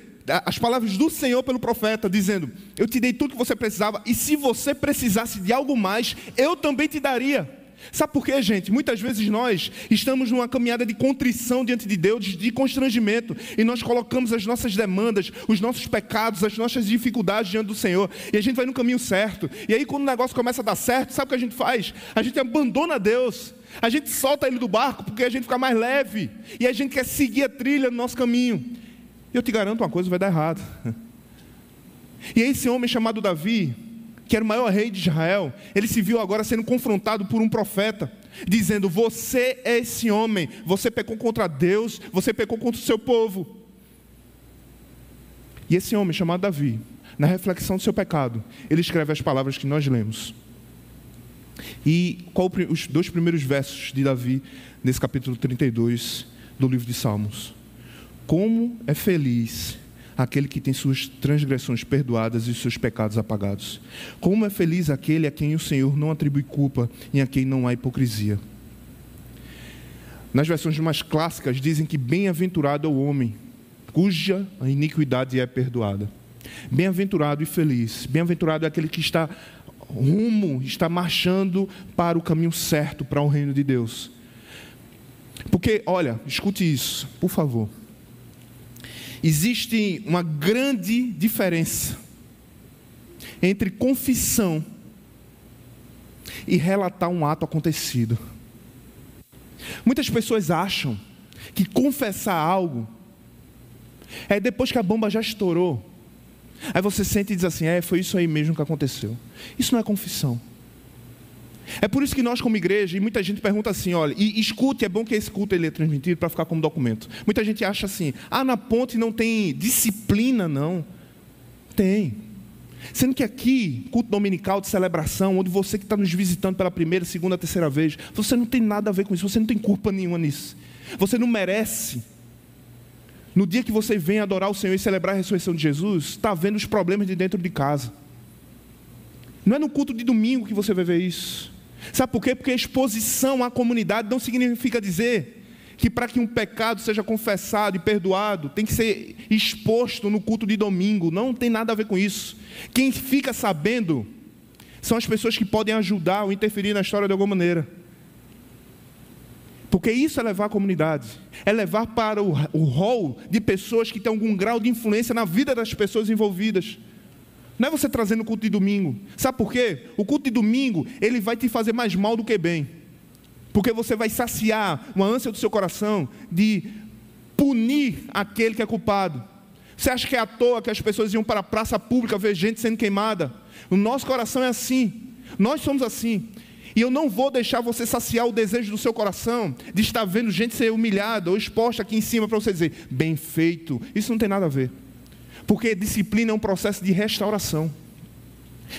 as palavras do Senhor pelo profeta, dizendo: Eu te dei tudo que você precisava, e se você precisasse de algo mais, eu também te daria. Sabe por quê, gente? Muitas vezes nós estamos numa caminhada de contrição diante de Deus, de constrangimento, e nós colocamos as nossas demandas, os nossos pecados, as nossas dificuldades diante do Senhor, e a gente vai no caminho certo. E aí, quando o negócio começa a dar certo, sabe o que a gente faz? A gente abandona Deus, a gente solta ele do barco porque a gente fica mais leve, e a gente quer seguir a trilha no nosso caminho. E eu te garanto uma coisa: vai dar errado. E aí, esse homem chamado Davi, que era o maior rei de Israel, ele se viu agora sendo confrontado por um profeta, dizendo: Você é esse homem, você pecou contra Deus, você pecou contra o seu povo. E esse homem, chamado Davi, na reflexão do seu pecado, ele escreve as palavras que nós lemos. E qual os dois primeiros versos de Davi nesse capítulo 32 do livro de Salmos? Como é feliz aquele que tem suas transgressões perdoadas e seus pecados apagados. Como é feliz aquele a quem o Senhor não atribui culpa e a quem não há hipocrisia. Nas versões mais clássicas dizem que bem-aventurado é o homem cuja iniquidade é perdoada. Bem-aventurado e feliz. Bem-aventurado é aquele que está rumo, está marchando para o caminho certo, para o reino de Deus. Porque, olha, escute isso, por favor existe uma grande diferença entre confissão e relatar um ato acontecido. Muitas pessoas acham que confessar algo é depois que a bomba já estourou. Aí você sente e diz assim: é, foi isso aí mesmo que aconteceu. Isso não é confissão. É por isso que nós, como igreja, e muita gente pergunta assim: olha, e escute, é bom que esse culto ele é transmitido para ficar como documento. Muita gente acha assim: ah, na ponte não tem disciplina, não. Tem. Sendo que aqui, culto dominical de celebração, onde você que está nos visitando pela primeira, segunda, terceira vez, você não tem nada a ver com isso, você não tem culpa nenhuma nisso. Você não merece. No dia que você vem adorar o Senhor e celebrar a ressurreição de Jesus, está vendo os problemas de dentro de casa. Não é no culto de domingo que você vai ver isso. Sabe por quê? Porque exposição à comunidade não significa dizer que para que um pecado seja confessado e perdoado, tem que ser exposto no culto de domingo. Não tem nada a ver com isso. Quem fica sabendo são as pessoas que podem ajudar ou interferir na história de alguma maneira. Porque isso é levar a comunidade, é levar para o, o rol de pessoas que têm algum grau de influência na vida das pessoas envolvidas. Não é você trazendo o culto de domingo. Sabe por quê? O culto de domingo, ele vai te fazer mais mal do que bem. Porque você vai saciar uma ânsia do seu coração de punir aquele que é culpado. Você acha que é à toa que as pessoas iam para a praça pública ver gente sendo queimada? O nosso coração é assim. Nós somos assim. E eu não vou deixar você saciar o desejo do seu coração de estar vendo gente ser humilhada ou exposta aqui em cima para você dizer, bem feito. Isso não tem nada a ver. Porque disciplina é um processo de restauração.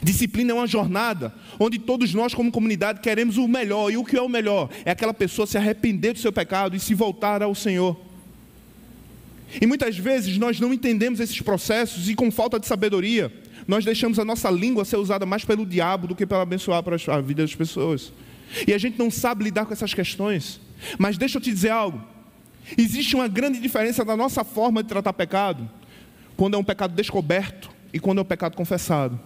Disciplina é uma jornada onde todos nós, como comunidade, queremos o melhor. E o que é o melhor? É aquela pessoa se arrepender do seu pecado e se voltar ao Senhor. E muitas vezes nós não entendemos esses processos e, com falta de sabedoria, nós deixamos a nossa língua ser usada mais pelo diabo do que para abençoar a vida das pessoas. E a gente não sabe lidar com essas questões. Mas deixa eu te dizer algo: existe uma grande diferença da nossa forma de tratar pecado quando é um pecado descoberto e quando é um pecado confessado.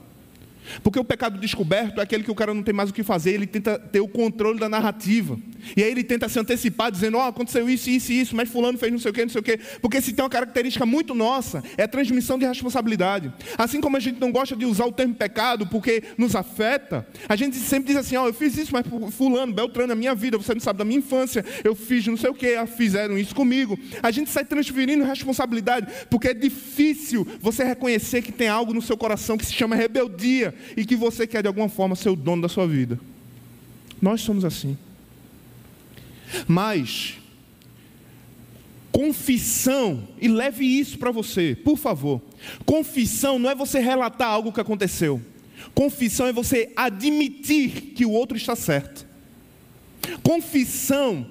Porque o pecado descoberto é aquele que o cara não tem mais o que fazer, ele tenta ter o controle da narrativa. E aí ele tenta se antecipar, dizendo: Ó, oh, aconteceu isso, isso e isso, mas Fulano fez não sei o que, não sei o que. Porque se tem uma característica muito nossa, é a transmissão de responsabilidade. Assim como a gente não gosta de usar o termo pecado porque nos afeta, a gente sempre diz assim: Ó, oh, eu fiz isso, mas Fulano, Beltrano, na minha vida, você não sabe da minha infância, eu fiz não sei o que, fizeram isso comigo. A gente sai transferindo responsabilidade, porque é difícil você reconhecer que tem algo no seu coração que se chama rebeldia e que você quer de alguma forma ser o dono da sua vida. Nós somos assim. Mas, confissão, e leve isso para você, por favor. Confissão não é você relatar algo que aconteceu. Confissão é você admitir que o outro está certo. Confissão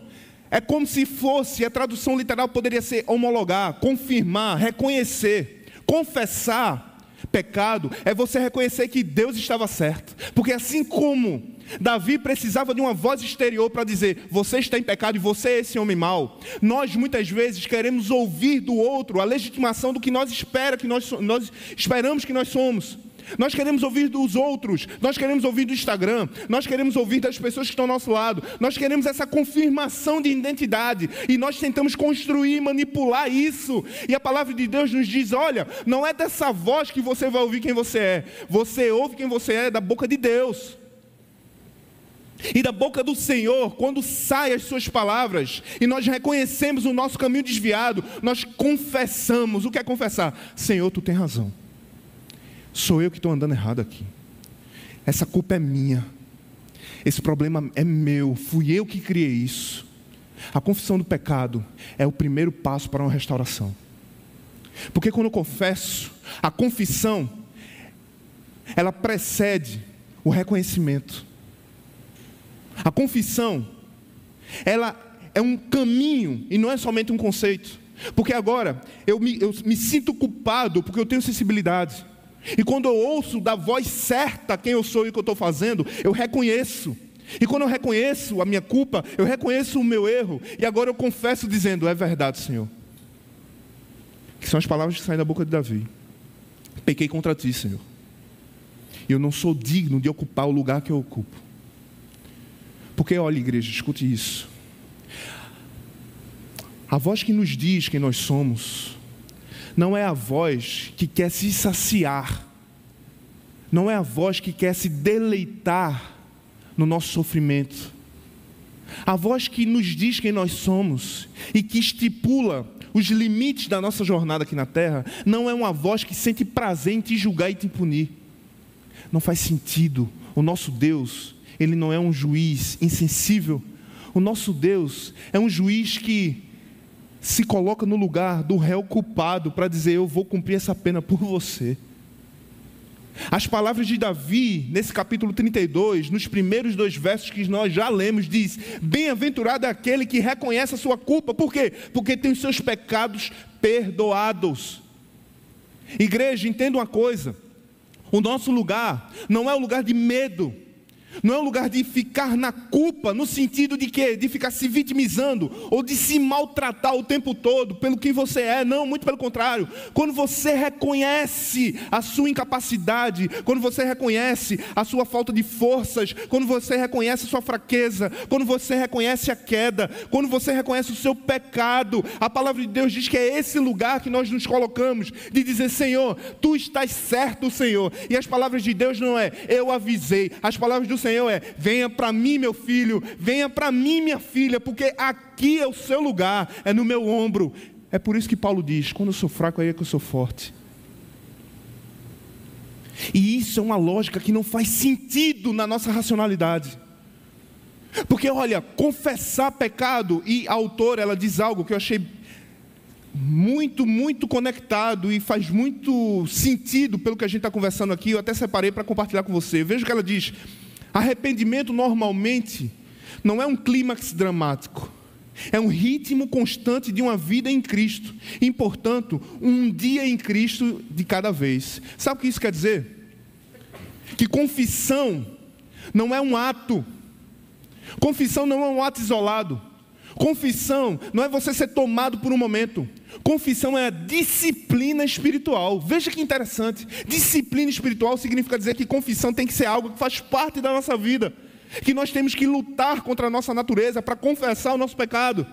é como se fosse, a tradução literal poderia ser homologar, confirmar, reconhecer, confessar Pecado é você reconhecer que Deus estava certo. Porque assim como Davi precisava de uma voz exterior para dizer: Você está em pecado e você é esse homem mau. Nós muitas vezes queremos ouvir do outro a legitimação do que nós espera que nós, nós esperamos que nós somos. Nós queremos ouvir dos outros, nós queremos ouvir do Instagram, nós queremos ouvir das pessoas que estão ao nosso lado, nós queremos essa confirmação de identidade e nós tentamos construir manipular isso. E a palavra de Deus nos diz: olha, não é dessa voz que você vai ouvir quem você é, você ouve quem você é da boca de Deus. E da boca do Senhor, quando saem as suas palavras, e nós reconhecemos o nosso caminho desviado, nós confessamos. O que é confessar? Senhor, tu tem razão. Sou eu que estou andando errado aqui. Essa culpa é minha. Esse problema é meu. Fui eu que criei isso. A confissão do pecado é o primeiro passo para uma restauração. Porque quando eu confesso, a confissão, ela precede o reconhecimento. A confissão, ela é um caminho e não é somente um conceito. Porque agora eu me, eu me sinto culpado porque eu tenho sensibilidade. E quando eu ouço da voz certa quem eu sou e o que eu estou fazendo, eu reconheço. E quando eu reconheço a minha culpa, eu reconheço o meu erro. E agora eu confesso dizendo: É verdade, Senhor. Que são as palavras que saem da boca de Davi. Pequei contra ti, Senhor. E eu não sou digno de ocupar o lugar que eu ocupo. Porque, olha, igreja, escute isso. A voz que nos diz quem nós somos não é a voz que quer se saciar, não é a voz que quer se deleitar no nosso sofrimento. A voz que nos diz quem nós somos e que estipula os limites da nossa jornada aqui na terra, não é uma voz que sente prazer em te julgar e te punir. Não faz sentido. O nosso Deus, ele não é um juiz insensível. O nosso Deus é um juiz que se coloca no lugar do réu culpado para dizer: Eu vou cumprir essa pena por você. As palavras de Davi, nesse capítulo 32, nos primeiros dois versos que nós já lemos, diz: Bem-aventurado é aquele que reconhece a sua culpa. Por quê? Porque tem os seus pecados perdoados. Igreja, entenda uma coisa: o nosso lugar não é um lugar de medo não é um lugar de ficar na culpa, no sentido de que de ficar se vitimizando ou de se maltratar o tempo todo pelo que você é. Não, muito pelo contrário. Quando você reconhece a sua incapacidade, quando você reconhece a sua falta de forças, quando você reconhece a sua fraqueza, quando você reconhece a queda, quando você reconhece o seu pecado, a palavra de Deus diz que é esse lugar que nós nos colocamos de dizer, Senhor, tu estás certo, Senhor. E as palavras de Deus não é eu avisei. As palavras do Senhor é: venha para mim, meu filho, venha para mim, minha filha, porque aqui é o seu lugar, é no meu ombro. É por isso que Paulo diz: quando eu sou fraco, aí é que eu sou forte. E isso é uma lógica que não faz sentido na nossa racionalidade. Porque, olha, confessar pecado, e a autora ela diz algo que eu achei muito, muito conectado e faz muito sentido pelo que a gente está conversando aqui. Eu até separei para compartilhar com você. Veja o que ela diz: Arrependimento normalmente não é um clímax dramático, é um ritmo constante de uma vida em Cristo, e, portanto, um dia em Cristo de cada vez. Sabe o que isso quer dizer? Que confissão não é um ato, confissão não é um ato isolado, confissão não é você ser tomado por um momento, Confissão é a disciplina espiritual. Veja que interessante. Disciplina espiritual significa dizer que confissão tem que ser algo que faz parte da nossa vida. Que nós temos que lutar contra a nossa natureza para confessar o nosso pecado.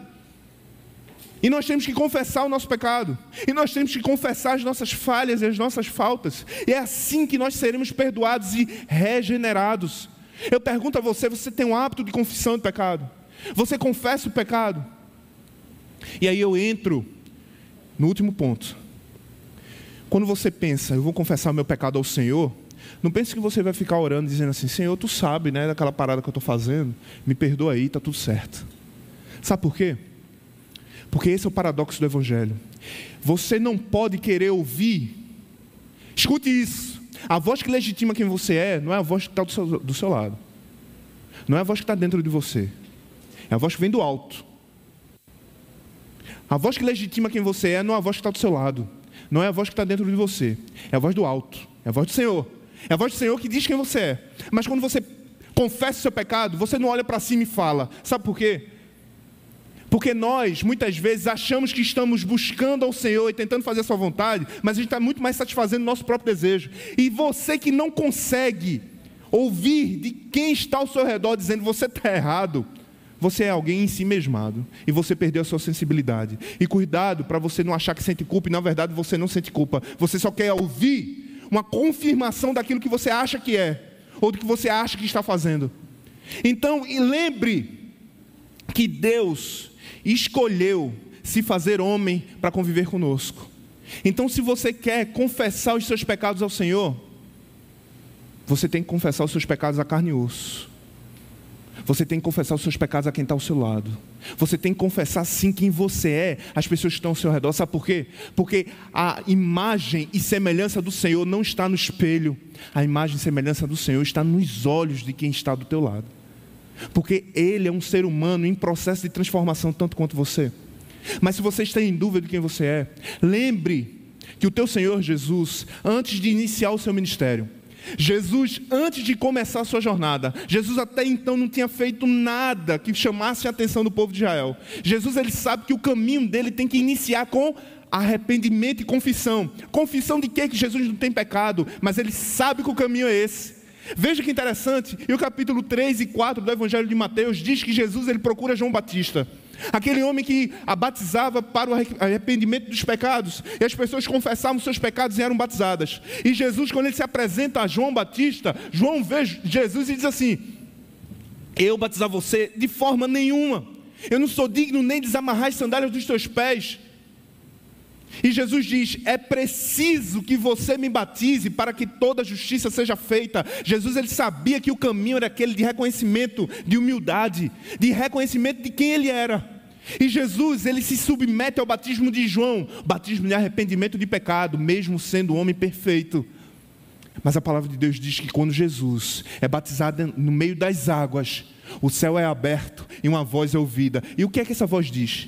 E nós temos que confessar o nosso pecado. E nós temos que confessar as nossas falhas e as nossas faltas. E é assim que nós seremos perdoados e regenerados. Eu pergunto a você: você tem um hábito de confissão de pecado? Você confessa o pecado? E aí eu entro no último ponto. Quando você pensa, eu vou confessar meu pecado ao Senhor, não pense que você vai ficar orando dizendo assim, Senhor, tu sabe, né, daquela parada que eu estou fazendo, me perdoa aí, está tudo certo. Sabe por quê? Porque esse é o paradoxo do Evangelho. Você não pode querer ouvir, escute isso, a voz que legitima quem você é, não é a voz que está do seu, do seu lado, não é a voz que está dentro de você, é a voz que vem do alto. A voz que legitima quem você é não é a voz que está do seu lado. Não é a voz que está dentro de você. É a voz do alto. É a voz do Senhor. É a voz do Senhor que diz quem você é. Mas quando você confessa o seu pecado, você não olha para cima e fala. Sabe por quê? Porque nós, muitas vezes, achamos que estamos buscando ao Senhor e tentando fazer a sua vontade, mas a gente está muito mais satisfazendo o nosso próprio desejo. E você que não consegue ouvir de quem está ao seu redor dizendo você está errado, você é alguém em si mesmado e você perdeu a sua sensibilidade. E cuidado para você não achar que sente culpa e na verdade você não sente culpa. Você só quer ouvir uma confirmação daquilo que você acha que é ou do que você acha que está fazendo. Então, lembre que Deus escolheu se fazer homem para conviver conosco. Então, se você quer confessar os seus pecados ao Senhor, você tem que confessar os seus pecados a carne e osso. Você tem que confessar os seus pecados a quem está ao seu lado. Você tem que confessar sim quem você é, as pessoas que estão ao seu redor. Sabe por quê? Porque a imagem e semelhança do Senhor não está no espelho. A imagem e semelhança do Senhor está nos olhos de quem está do teu lado. Porque Ele é um ser humano em processo de transformação tanto quanto você. Mas se você está em dúvida de quem você é, lembre que o teu Senhor Jesus, antes de iniciar o seu ministério, Jesus, antes de começar a sua jornada, Jesus até então não tinha feito nada que chamasse a atenção do povo de Israel. Jesus ele sabe que o caminho dele tem que iniciar com arrependimento e confissão. Confissão de quê? Que Jesus não tem pecado, mas ele sabe que o caminho é esse. Veja que interessante, e o capítulo 3 e 4 do Evangelho de Mateus diz que Jesus ele procura João Batista. Aquele homem que a batizava para o arrependimento dos pecados, e as pessoas confessavam seus pecados e eram batizadas. E Jesus, quando ele se apresenta a João Batista, João vê Jesus e diz assim: Eu batizar você de forma nenhuma, eu não sou digno nem de desamarrar as sandálias dos teus pés. E Jesus diz: É preciso que você me batize para que toda justiça seja feita. Jesus ele sabia que o caminho era aquele de reconhecimento, de humildade, de reconhecimento de quem ele era. E Jesus ele se submete ao batismo de João, batismo de arrependimento de pecado, mesmo sendo homem perfeito. Mas a palavra de Deus diz que quando Jesus é batizado no meio das águas, o céu é aberto e uma voz é ouvida. E o que é que essa voz diz?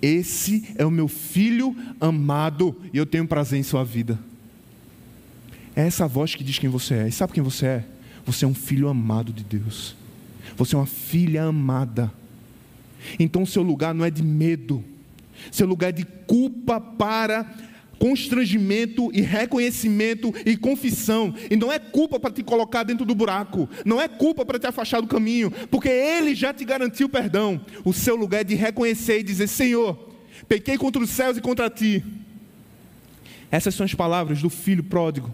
Esse é o meu filho amado e eu tenho prazer em sua vida. É essa voz que diz quem você é. E sabe quem você é? Você é um filho amado de Deus. Você é uma filha amada. Então seu lugar não é de medo. Seu lugar é de culpa para constrangimento e reconhecimento e confissão. E não é culpa para te colocar dentro do buraco, não é culpa para te afastar do caminho, porque Ele já te garantiu perdão. O seu lugar é de reconhecer e dizer: Senhor, pequei contra os céus e contra ti. Essas são as palavras do filho pródigo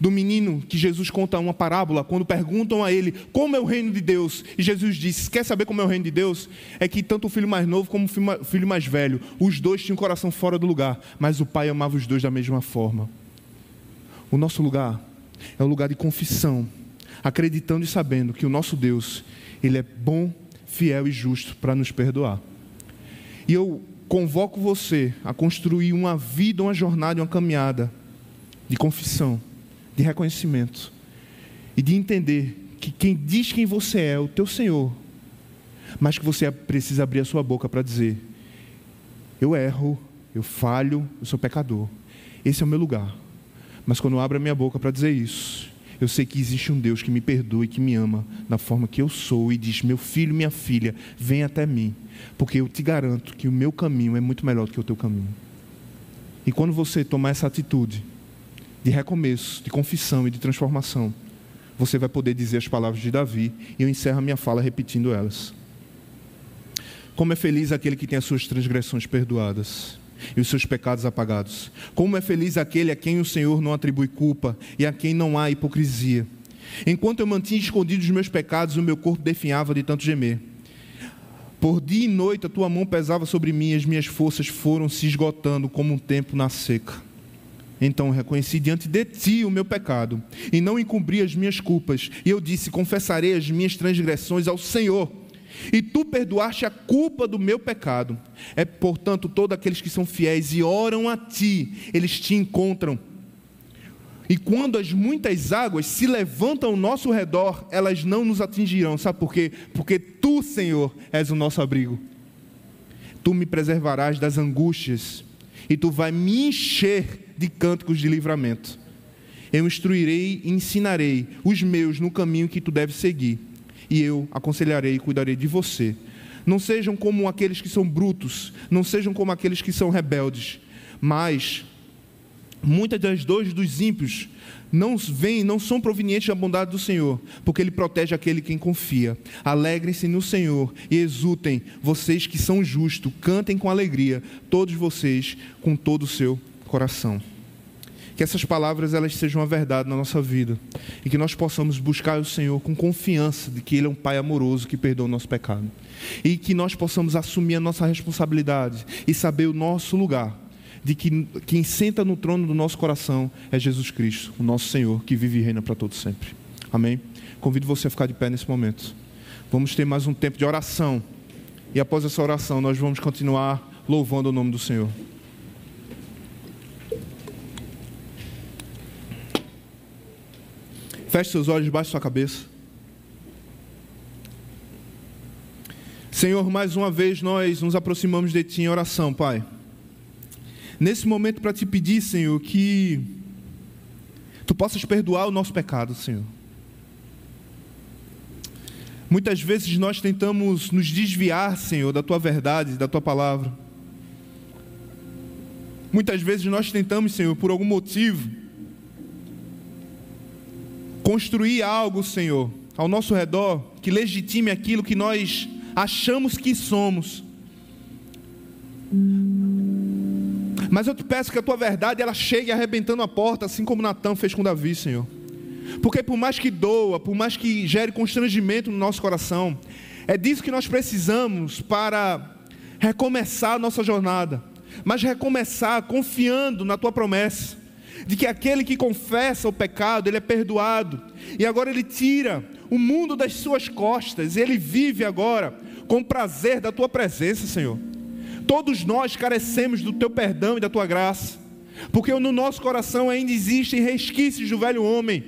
do menino que Jesus conta uma parábola, quando perguntam a ele como é o reino de Deus, e Jesus disse: Quer saber como é o reino de Deus? É que tanto o filho mais novo como o filho mais velho, os dois tinham o coração fora do lugar, mas o pai amava os dois da mesma forma. O nosso lugar é o lugar de confissão, acreditando e sabendo que o nosso Deus, Ele é bom, fiel e justo para nos perdoar. E eu convoco você a construir uma vida, uma jornada, uma caminhada de confissão de reconhecimento e de entender que quem diz quem você é, o teu Senhor, mas que você precisa abrir a sua boca para dizer: Eu erro, eu falho, eu sou pecador. Esse é o meu lugar. Mas quando eu abro a minha boca para dizer isso, eu sei que existe um Deus que me perdoa e que me ama da forma que eu sou e diz: Meu filho, minha filha, vem até mim, porque eu te garanto que o meu caminho é muito melhor do que o teu caminho. E quando você tomar essa atitude, de recomeço, de confissão e de transformação, você vai poder dizer as palavras de Davi, e eu encerro a minha fala repetindo elas. Como é feliz aquele que tem as suas transgressões perdoadas e os seus pecados apagados. Como é feliz aquele a quem o Senhor não atribui culpa e a quem não há hipocrisia. Enquanto eu mantinha escondidos os meus pecados, o meu corpo definhava de tanto gemer. Por dia e noite a tua mão pesava sobre mim e as minhas forças foram se esgotando como um tempo na seca. Então reconheci diante de ti o meu pecado e não encobri as minhas culpas. E eu disse: Confessarei as minhas transgressões ao Senhor. E tu perdoaste a culpa do meu pecado. É, portanto, todos aqueles que são fiéis e oram a ti, eles te encontram. E quando as muitas águas se levantam ao nosso redor, elas não nos atingirão. Sabe por quê? Porque tu, Senhor, és o nosso abrigo. Tu me preservarás das angústias e tu vai me encher de cânticos de livramento. Eu instruirei e ensinarei os meus no caminho que tu deves seguir, e eu aconselharei e cuidarei de você. Não sejam como aqueles que são brutos, não sejam como aqueles que são rebeldes, mas muitas das dores dos ímpios não vêm, não são provenientes da bondade do Senhor, porque Ele protege aquele quem confia. Alegrem-se no Senhor e exultem, vocês que são justos, cantem com alegria, todos vocês, com todo o seu coração. Que essas palavras elas sejam a verdade na nossa vida e que nós possamos buscar o Senhor com confiança de que Ele é um Pai amoroso que perdoa o nosso pecado e que nós possamos assumir a nossa responsabilidade e saber o nosso lugar de que quem senta no trono do nosso coração é Jesus Cristo, o nosso Senhor que vive e reina para todos sempre. Amém. Convido você a ficar de pé nesse momento. Vamos ter mais um tempo de oração e após essa oração nós vamos continuar louvando o nome do Senhor. Feche seus olhos debaixo sua cabeça. Senhor, mais uma vez nós nos aproximamos de Ti em oração, Pai. Nesse momento, para te pedir, Senhor, que Tu possas perdoar o nosso pecado, Senhor. Muitas vezes nós tentamos nos desviar, Senhor, da Tua verdade, da Tua palavra. Muitas vezes nós tentamos, Senhor, por algum motivo, construir algo, Senhor, ao nosso redor que legitime aquilo que nós achamos que somos. Mas eu te peço que a tua verdade ela chegue arrebentando a porta, assim como Natan fez com Davi, Senhor. Porque por mais que doa, por mais que gere constrangimento no nosso coração, é disso que nós precisamos para recomeçar a nossa jornada. Mas recomeçar confiando na tua promessa de que aquele que confessa o pecado, ele é perdoado. E agora ele tira o mundo das suas costas, ele vive agora com prazer da tua presença, Senhor. Todos nós carecemos do teu perdão e da tua graça. Porque no nosso coração ainda existem resquícios do velho homem.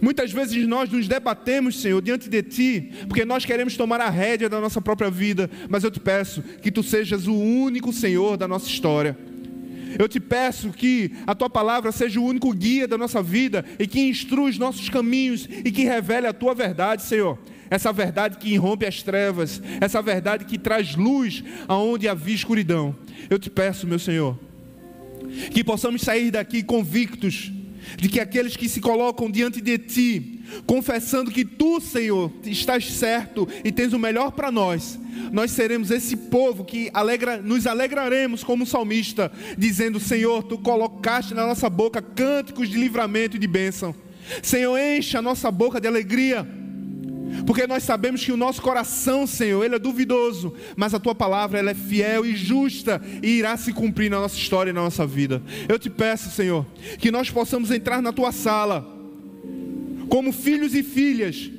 Muitas vezes nós nos debatemos, Senhor, diante de Ti, porque nós queremos tomar a rédea da nossa própria vida, mas eu te peço que Tu sejas o único Senhor da nossa história. Eu te peço que a tua palavra seja o único guia da nossa vida e que instrua os nossos caminhos e que revele a tua verdade, Senhor. Essa verdade que irrompe as trevas, essa verdade que traz luz aonde havia escuridão. Eu te peço, meu Senhor, que possamos sair daqui convictos de que aqueles que se colocam diante de ti, confessando que tu, Senhor, estás certo e tens o melhor para nós, nós seremos esse povo que alegra, nos alegraremos como salmista, dizendo: Senhor, tu colocaste na nossa boca cânticos de livramento e de bênção. Senhor, enche a nossa boca de alegria porque nós sabemos que o nosso coração, Senhor, ele é duvidoso, mas a tua palavra ela é fiel e justa e irá se cumprir na nossa história e na nossa vida. Eu te peço, Senhor, que nós possamos entrar na tua sala como filhos e filhas,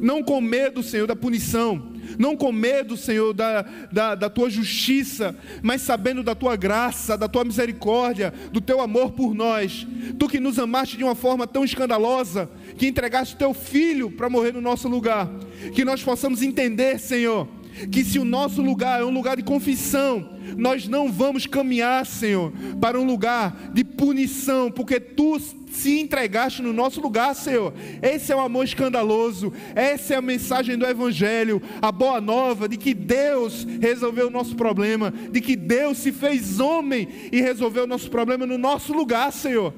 não com medo, Senhor, da punição, não com medo, Senhor, da, da, da, tua justiça, mas sabendo da tua graça, da tua misericórdia, do teu amor por nós. Tu que nos amaste de uma forma tão escandalosa, que entregaste teu filho para morrer no nosso lugar. Que nós possamos entender, Senhor, que se o nosso lugar é um lugar de confissão, nós não vamos caminhar, Senhor, para um lugar de punição, porque tu se entregaste no nosso lugar, Senhor. Esse é o amor escandaloso, essa é a mensagem do Evangelho, a boa nova de que Deus resolveu o nosso problema, de que Deus se fez homem e resolveu o nosso problema no nosso lugar, Senhor.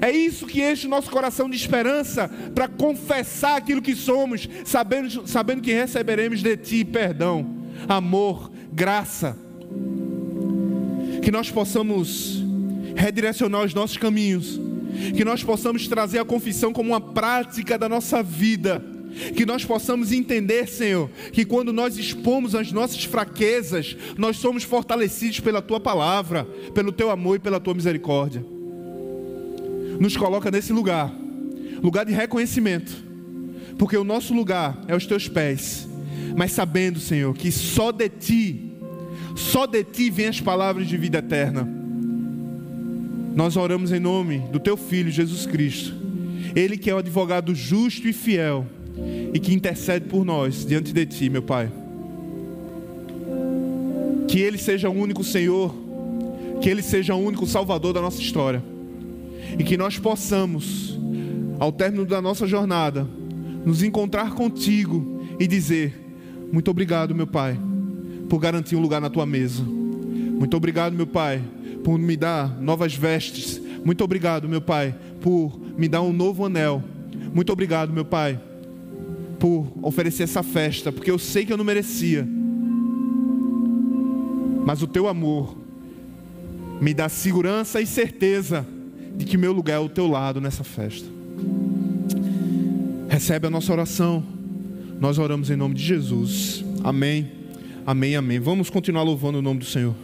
É isso que enche o nosso coração de esperança para confessar aquilo que somos, sabendo, sabendo que receberemos de Ti perdão, amor, graça. Que nós possamos redirecionar os nossos caminhos, que nós possamos trazer a confissão como uma prática da nossa vida. Que nós possamos entender, Senhor, que quando nós expomos as nossas fraquezas, nós somos fortalecidos pela tua palavra, pelo teu amor e pela tua misericórdia nos coloca nesse lugar. Lugar de reconhecimento, porque o nosso lugar é os teus pés, mas sabendo, Senhor, que só de ti, só de ti vem as palavras de vida eterna. Nós oramos em nome do teu filho Jesus Cristo, ele que é o advogado justo e fiel e que intercede por nós diante de ti, meu Pai. Que ele seja o único Senhor, que ele seja o único Salvador da nossa história e que nós possamos, ao término da nossa jornada, nos encontrar contigo e dizer: Muito obrigado, meu Pai, por garantir um lugar na tua mesa. Muito obrigado, meu Pai, por me dar novas vestes. Muito obrigado, meu Pai, por me dar um novo anel. Muito obrigado, meu Pai, por oferecer essa festa, porque eu sei que eu não merecia. Mas o teu amor me dá segurança e certeza de que meu lugar é ao teu lado nessa festa. Recebe a nossa oração. Nós oramos em nome de Jesus. Amém. Amém, amém. Vamos continuar louvando o nome do Senhor.